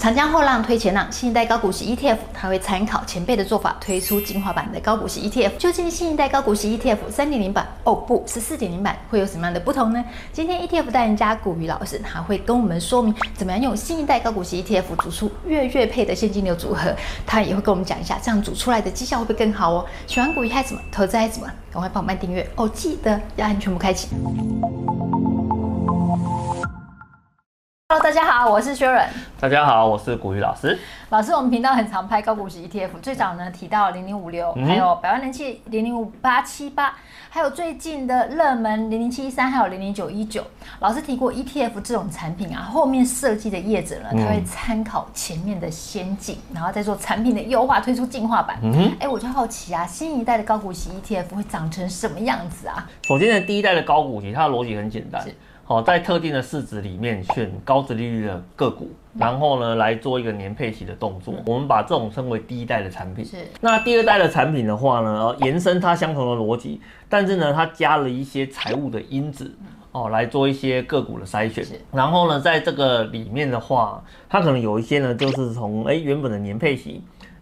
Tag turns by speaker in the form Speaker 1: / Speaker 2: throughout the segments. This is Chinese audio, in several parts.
Speaker 1: 长江后浪推前浪，新一代高股息 ETF，它会参考前辈的做法，推出精华版的高股息 ETF。究竟新一代高股息 ETF 三点零版，哦不是四点零版，会有什么样的不同呢？今天 ETF 代言人家股鱼老师，他会跟我们说明怎么样用新一代高股息 ETF 组出月月配的现金流组合。他也会跟我们讲一下，这样组出来的绩效会不会更好哦？喜欢古雨还是什么？投资还是什么？赶快帮我们订阅哦，记得要按全部开启。Hello，大家好，我是 Sharon。
Speaker 2: 大家好，我是股鱼老师。
Speaker 1: 老师，我们频道很常拍高股息 ETF，最早呢提到零零五六，还有百万人气零零五八七八，还有最近的热门零零七一三，还有零零九一九。老师提过 ETF 这种产品啊，后面设计的业者呢，他会参考前面的先进，然后再做产品的优化，推出进化版。嗯哼，哎，我就好奇啊，新一代的高股息 ETF 会长成什么样子啊？
Speaker 2: 首先呢，第一代的高股息，它的逻辑很简单。哦，在特定的市值里面选高值利率的个股，然后呢来做一个年配息的动作。我们把这种称为第一代的产品。是。那第二代的产品的话呢，延伸它相同的逻辑，但是呢它加了一些财务的因子哦，来做一些个股的筛选。然后呢，在这个里面的话，它可能有一些呢，就是从哎原本的年配息。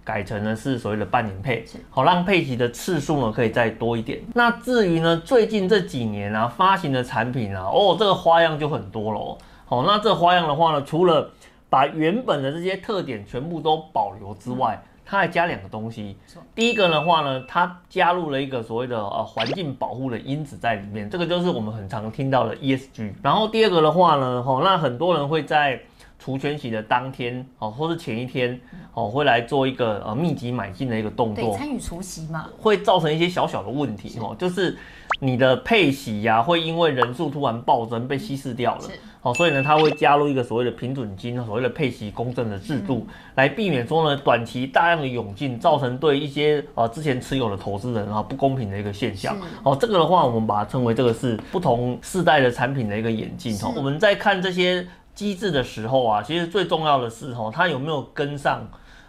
Speaker 2: 改成呢是所谓的半年配，好让配息的次数呢可以再多一点。那至于呢最近这几年啊发行的产品啊，哦这个花样就很多喽。好，那这个花样的话呢，除了把原本的这些特点全部都保留之外，它还加两个东西。第一个的话呢，它加入了一个所谓的呃环境保护的因子在里面，这个就是我们很常听到的 ESG。然后第二个的话呢，哈，那很多人会在除权息的当天，哦，或是前一天，哦，会来做一个呃密集买进的一个动作，
Speaker 1: 对，参与除息嘛，会
Speaker 2: 造成一些小小的问题，哦，就是你的配息呀、啊，会因为人数突然暴增被稀释掉了，哦，所以呢，它会加入一个所谓的平准金，所谓的配息公证的制度，来避免说呢短期大量的涌进，造成对一些呃之前持有的投资人啊不公平的一个现象，哦，这个的话，我们把它称为这个是不同世代的产品的一个演进，哦，我们在看这些。机制的时候啊，其实最重要的是哦，它有没有跟上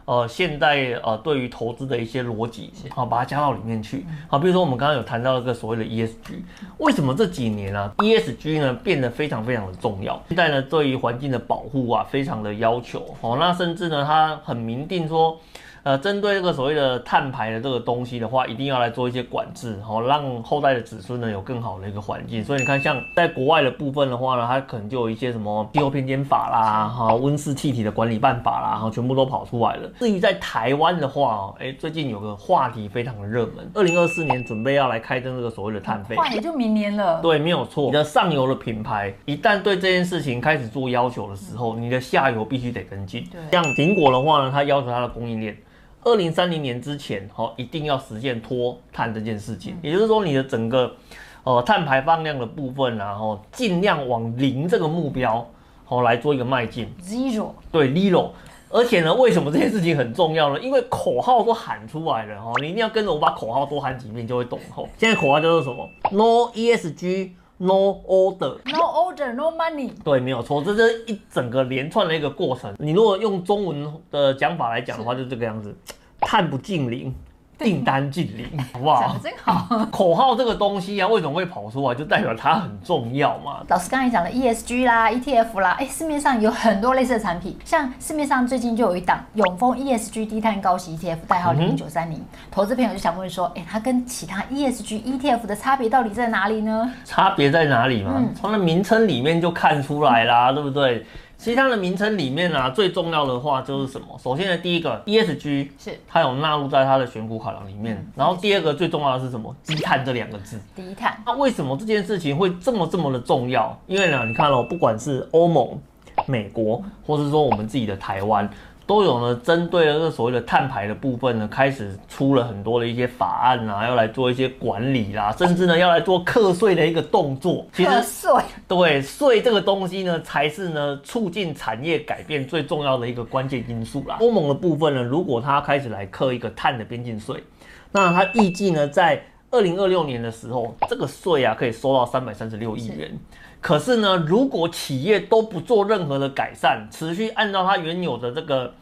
Speaker 2: 呃现在呃对于投资的一些逻辑，好把它加到里面去。好，比如说我们刚刚有谈到一个所谓的 ESG，为什么这几年啊 ESG 呢变得非常非常的重要？现在呢对于环境的保护啊非常的要求，哦，那甚至呢它很明定说。呃，针对这个所谓的碳排的这个东西的话，一定要来做一些管制，好让后代的子孙呢有更好的一个环境。所以你看，像在国外的部分的话呢，它可能就有一些什么气候偏见法啦，哈，温室气体的管理办法啦，哈，全部都跑出来了。至于在台湾的话，哦，哎，最近有个话题非常的热门，二零二四年准备要来开征这个所谓的碳费，
Speaker 1: 快也就明年了。
Speaker 2: 对，没有错。你的上游的品牌一旦对这件事情开始做要求的时候，你的下游必须得跟进。对，像苹果的话呢，它要求它的供应链。二零三零年之前，哦，一定要实现脱碳这件事情。也就是说，你的整个，呃，碳排放量的部分，然后尽量往零这个目标，哦，来做一个迈进。
Speaker 1: Zero。对
Speaker 2: ，Zero。而且呢，为什么这件事情很重要呢？因为口号都喊出来了，哦，你一定要跟着我把口号多喊几遍，就会懂。哦，现在口号叫做什么？No ESG。No order,
Speaker 1: no order, no money。
Speaker 2: 对，没有错，这是一整个连串的一个过程。你如果用中文的讲法来讲的话，就是这个样子，碳不尽零。订单净零，好不好？
Speaker 1: 讲得真好。
Speaker 2: 口号这个东西啊，为什么会跑出来？就代表它很重要嘛。
Speaker 1: 老师刚才讲了 ESG 啦、ETF 啦，哎，市面上有很多类似的产品，像市面上最近就有一档永丰 ESG 低碳高息 ETF，代号零零九三零。投资朋友就想问说，哎，它跟其他 ESG ETF 的差别到底在哪里呢？
Speaker 2: 差别在哪里嘛？从那名称里面就看出来啦，嗯、对不对？其他的名称里面啊，最重要的话就是什么？首先呢，第一个 ESG 是它有纳入在它的选股考量里面。然后第二个最重要的是什么？低碳这两个字。
Speaker 1: 低碳。
Speaker 2: 那为什么这件事情会这么这么的重要？因为呢，你看哦，不管是欧盟、美国，或是说我们自己的台湾。都有呢，针对了这个所谓的碳排的部分呢，开始出了很多的一些法案啊，要来做一些管理啦，甚至呢要来做课税的一个动作。
Speaker 1: 其实税
Speaker 2: 对税这个东西呢，才是呢促进产业改变最重要的一个关键因素啦。欧盟的部分呢，如果它开始来课一个碳的边境税，那它预计呢在二零二六年的时候，这个税啊可以收到三百三十六亿元。可是呢，如果企业都不做任何的改善，持续按照它原有的这个，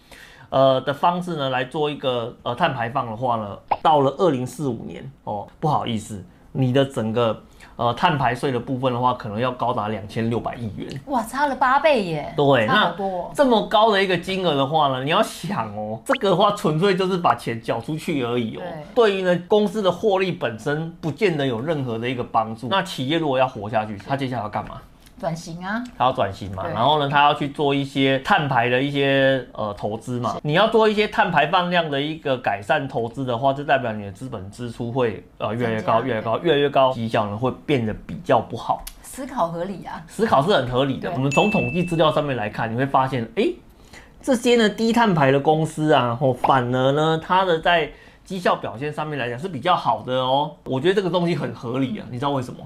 Speaker 2: 呃的方式呢来做一个呃碳排放的话呢，到了二零四五年哦，不好意思，你的整个呃碳排税的部分的话，可能要高达两千六百亿元。
Speaker 1: 哇，差了八倍耶！
Speaker 2: 对，
Speaker 1: 差好多
Speaker 2: 这么高的一个金额的话呢，你要想哦，这个的话纯粹就是把钱缴出去而已哦。对，对于呢公司的获利本身，不见得有任何的一个帮助。那企业如果要活下去，它接下来要干嘛？
Speaker 1: 转型啊，
Speaker 2: 他要转型嘛，然后呢，他要去做一些碳排的一些呃投资嘛。你要做一些碳排放量的一个改善投资的话，就代表你的资本支出会呃越来越高，越来越高，越来越高，绩效呢会变得比较不好。
Speaker 1: 思考合理啊，
Speaker 2: 思考是很合理的。我们从统计资料上面来看，你会发现，哎，这些呢低碳排的公司啊，或反而呢，它的在绩效表现上面来讲是比较好的哦。我觉得这个东西很合理啊，你知道为什么？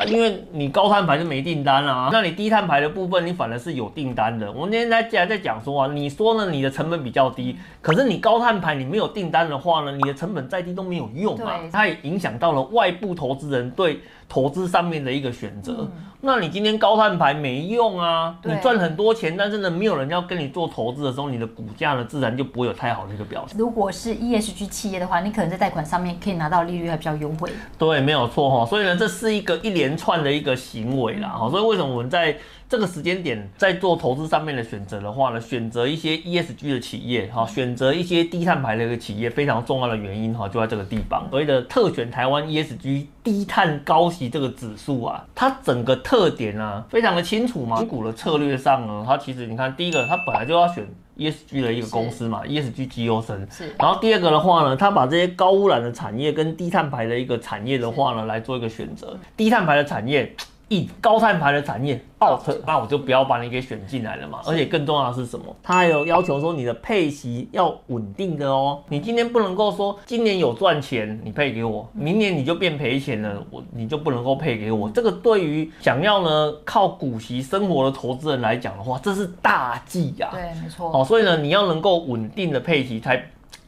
Speaker 1: 为什么？
Speaker 2: 因为你高碳排就没订单了啊，那你低碳排的部分，你反而是有订单的。我们今天在既然在讲说啊，你说呢，你的成本比较低，可是你高碳排你没有订单的话呢，你的成本再低都没有用啊，它也影响到了外部投资人对投资上面的一个选择。嗯那你今天高碳排没用啊，你赚很多钱，但是呢，没有人要跟你做投资的时候，你的股价呢，自然就不会有太好的一个表现。
Speaker 1: 如果是 ESG 企业的话，你可能在贷款上面可以拿到利率还比较优惠。
Speaker 2: 对，没有错哈。所以呢，这是一个一连串的一个行为啦哈。所以为什么我们在这个时间点在做投资上面的选择的话呢，选择一些 ESG 的企业哈，选择一些低碳排的一个企业，非常重要的原因哈，就在这个地方。所谓的特选台湾 ESG 低碳高息这个指数啊，它整个特点啊，非常的清楚嘛。选股的策略上呢，它其实你看，第一个它本来就要选 ESG 的一个公司嘛，ESG 绩优生。是。然后第二个的话呢，它把这些高污染的产业跟低碳排的一个产业的话呢，来做一个选择。低碳排的产业。以高碳排的产业 out，那我就不要把你给选进来了嘛。而且更重要的是什么？他还有要求说你的配息要稳定的哦。你今天不能够说今年有赚钱你配给我，明年你就变赔钱了，我你就不能够配给我。这个对于想要呢靠股息生活的投资人来讲的话，这是大忌呀。
Speaker 1: 对，没错。
Speaker 2: 哦，所以呢，你要能够稳定的配息才。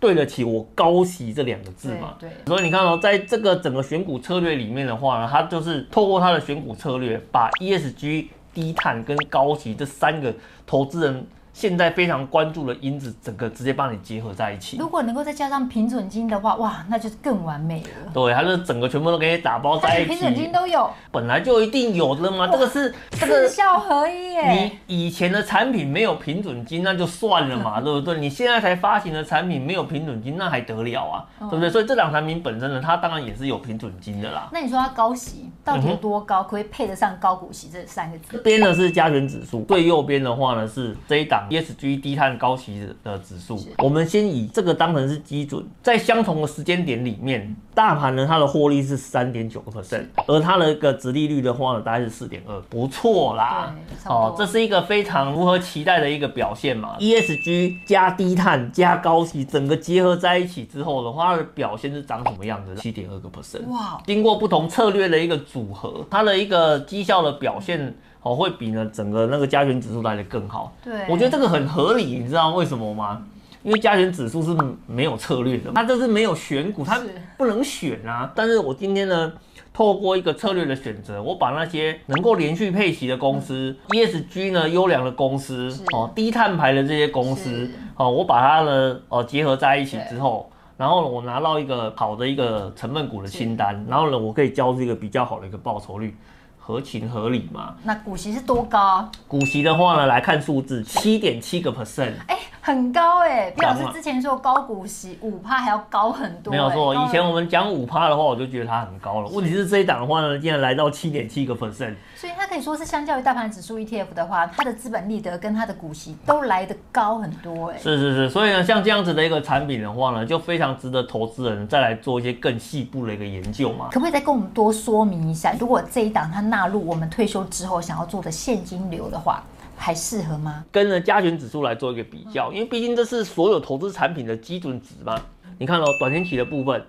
Speaker 2: 对得起我高息这两个字嘛？对，所以你看哦，在这个整个选股策略里面的话呢，它就是透过它的选股策略，把 ESG、低碳跟高息这三个投资人。现在非常关注的因子，整个直接帮你结合在一起。
Speaker 1: 如果能够再加上平准金的话，哇，那就是更完美了。
Speaker 2: 对，它是整个全部都给你打包在一起。
Speaker 1: 平准金都有，
Speaker 2: 本来就一定有的嘛。这个是这个
Speaker 1: 四效合一耶。
Speaker 2: 你以前的产品没有平准金，那就算了嘛，对不对？你现在才发行的产品没有平准金，那还得了啊，对不对？所以这两产品本身呢，它当然也是有平准金的啦。
Speaker 1: 那你说它高息到底有多高，可以配得上高股息这三个字？
Speaker 2: 这边呢是加权指数，最右边的话呢是这一档 ESG 低碳。高息的指数，我们先以这个当成是基准，在相同的时间点里面，大盘呢它的获利是三点九个 percent，而它的一个殖利率的话呢，大概是四点二，不错啦。哦，这是一个非常符合期待的一个表现嘛。ESG 加低碳加高息，整个结合在一起之后的话，它的表现是长什么样子？七点二个 percent。哇，经过不同策略的一个组合，它的一个绩效的表现。哦，会比呢整个那个加权指数来得更好。对，我觉得这个很合理，你知道为什么吗？因为加权指数是没有策略的，它就是没有选股，它不能选啊。但是我今天呢，透过一个策略的选择，我把那些能够连续配息的公司，ESG 呢优良的公司，哦低碳排的这些公司，哦我把它呢哦结合在一起之后，然后呢我拿到一个好的一个成分股的清单，然后呢我可以交出一个比较好的一个报酬率。合情合理嘛？
Speaker 1: 那股息是多高？
Speaker 2: 股息的话呢，来看数字，七点七个 percent。哎。
Speaker 1: 很高哎、欸，表示之前说高股息五趴还要高很多、欸。
Speaker 2: 没有错，以前我们讲五趴的话，我就觉得它很高了。问题是这一档的话呢，竟然来到七点七个 percent。
Speaker 1: 所以它可以说是相较于大盘指数 ETF 的话，它的资本利得跟它的股息都来得高很多哎、欸。
Speaker 2: 是是是，所以呢，像这样子的一个产品的话呢，就非常值得投资人再来做一些更细部的一个研究嘛。
Speaker 1: 可不可以再跟我们多说明一下，如果这一档它纳入我们退休之后想要做的现金流的话？还适合吗？
Speaker 2: 跟呢加权指数来做一个比较，因为毕竟这是所有投资产品的基准值嘛。你看哦，短天期的部分，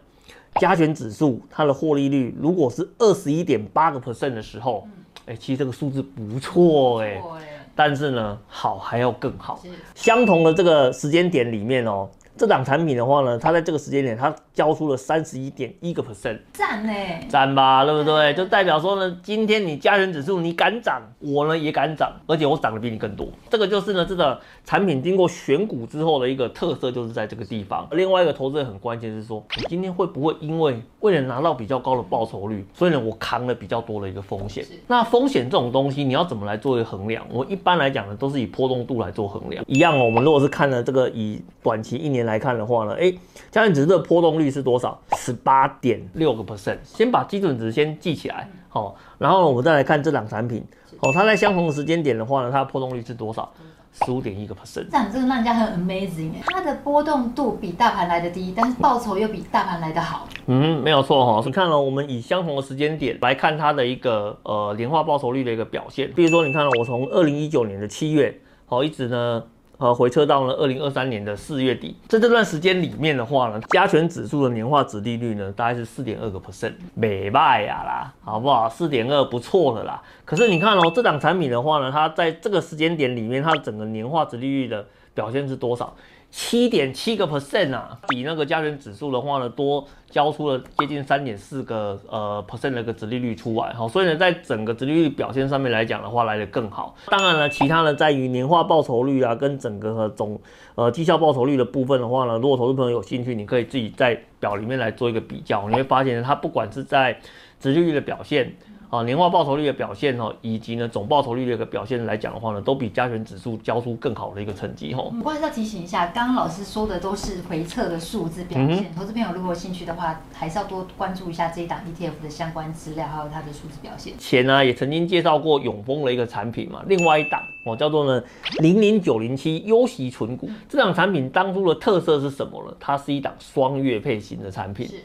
Speaker 2: 加权指数它的获利率如果是二十一点八个 percent 的时候，哎，其实这个数字不错哎。但是呢，好还要更好。相同的这个时间点里面哦，这档产品的话呢，它在这个时间点，它交出了三十一点一个 percent，
Speaker 1: 赞呢，
Speaker 2: 赞吧，对不对？就代表说呢，今天你加权指数你敢涨，我呢也敢涨，而且我涨的比你更多。这个就是呢，这个产品经过选股之后的一个特色，就是在这个地方。另外一个投资人很关键是说，你今天会不会因为为了拿到比较高的报酬率，所以呢我扛了比较多的一个风险？那风险这种东西，你要怎么来做一个衡量？我一般来讲呢，都是以波动度来做衡量。一样哦，我们如果是看了这个以短期一年来看的话呢，哎，加权指数的波动率是多少？十八点六个 percent。先把基准值先记起来，好，然后呢，我们再来看这档产品，哦，它在相同的时间点的话呢，它的波动率是多少？十五点一个 percent。这样
Speaker 1: 真的让人家很 amazing，它的波动度比大盘来的低，但是报酬又比大盘来的好。
Speaker 2: 嗯，没有错哈。你看了，我们以相同的时间点来看它的一个呃年化报酬率的一个表现，比如说你看了，我从二零一九年的七月，好，一直呢。呃，回撤到了二零二三年的四月底，在这段时间里面的话呢，加权指数的年化值利率呢，大概是四点二个 percent，美败呀啦，好不好？四点二不错的啦。可是你看哦，这档产品的话呢，它在这个时间点里面，它整个年化值利率的表现是多少？七点七个 percent 啊，比那个加权指数的话呢，多交出了接近三点四个呃 percent 的一个殖利率出来哈，所以呢，在整个殖利率表现上面来讲的话，来得更好。当然了，其他的在于年化报酬率啊，跟整个总呃绩效报酬率的部分的话呢，如果投资朋友有兴趣，你可以自己在表里面来做一个比较，你会发现它不管是在殖利率的表现。啊，年化报酬率的表现哦，以及呢总报酬率的一个表现来讲的话呢，都比加权指数交出更好的一个成绩哈。
Speaker 1: 不过还是要提醒一下，刚刚老师说的都是回测的数字表现，嗯、投资朋友如果有兴趣的话，还是要多关注一下这一档 ETF 的相关资料，还有它的数字表现。
Speaker 2: 前呢、啊、也曾经介绍过永丰的一个产品嘛，另外一档哦叫做呢零零九零七优息存股，这档产品当初的特色是什么呢？它是一档双月配型的产品。是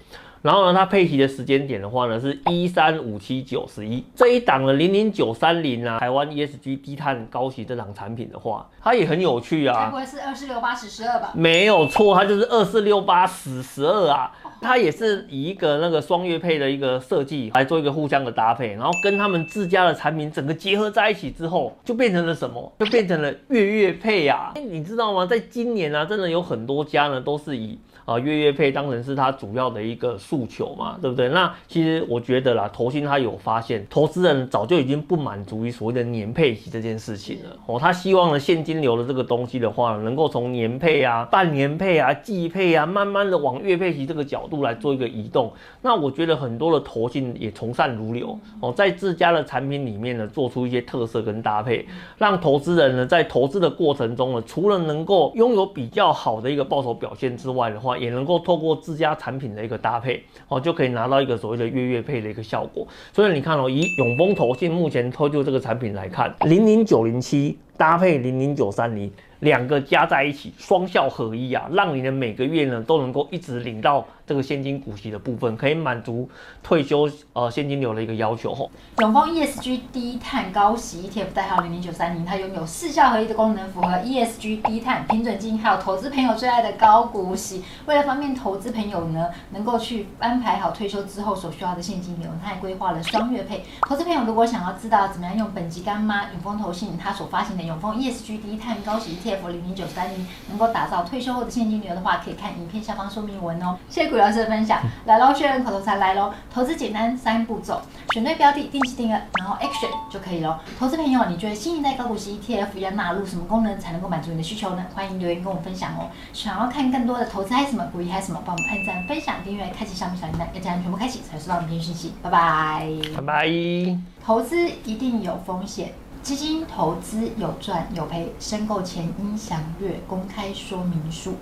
Speaker 2: 然后呢，它配息的时间点的话呢，是一三五七九十一这一档的零零九三零啊，台湾 ESG 低碳高息这档产品的话，它也很有趣啊。
Speaker 1: 该不会是二四六八十十二吧？
Speaker 2: 没有错，它就是二四六八十十二啊。它也是以一个那个双月配的一个设计来做一个互相的搭配，然后跟他们自家的产品整个结合在一起之后，就变成了什么？就变成了月月配啊！你知道吗？在今年呢、啊，真的有很多家呢都是以。啊，月月配当然是它主要的一个诉求嘛，对不对？那其实我觉得啦，投信他有发现，投资人早就已经不满足于所谓的年配息这件事情了哦，他希望呢现金流的这个东西的话，能够从年配啊、半年配啊、季配啊，慢慢的往月配息这个角度来做一个移动。那我觉得很多的投信也从善如流哦，在自家的产品里面呢，做出一些特色跟搭配，让投资人呢在投资的过程中呢，除了能够拥有比较好的一个报酬表现之外的话，也能够透过自家产品的一个搭配，哦，就可以拿到一个所谓的月月配的一个效果。所以你看哦，以永丰投信目前推出这个产品来看，零零九零七搭配零零九三零。两个加在一起，双效合一啊，让你的每个月呢都能够一直领到这个现金股息的部分，可以满足退休呃现金流的一个要求吼。
Speaker 1: 永丰 ESG 低碳高息 ETF 代号零零九三零，它拥有四效合一的功能，符合 ESG 低碳平准金，还有投资朋友最爱的高股息。为了方便投资朋友呢，能够去安排好退休之后所需要的现金流，它还规划了双月配。投资朋友如果想要知道怎么样用本级干妈永丰投信它所发行的永丰 ESG 低碳高息 ETF。零零九三零能够打造退休后的现金流的话，可以看影片下方说明文哦。谢谢股老师的分享，来喽，确认口头禅来喽。投资简单三步骤，选对标的，定期定额，然后 action 就可以喽。投资朋友，你觉得新一代高股息 ETF 要纳入什么功能才能够满足你的需求呢？欢迎留言跟我分享哦。想要看更多的投资嗨什么，股益嗨什么，帮我们按赞、分享、订阅、开启小米小铃铛，要将全部开启才收到明天讯息。拜拜，
Speaker 2: 拜拜。
Speaker 1: 投资一定有风险。基金投资有赚有赔，申购前应详阅公开说明书。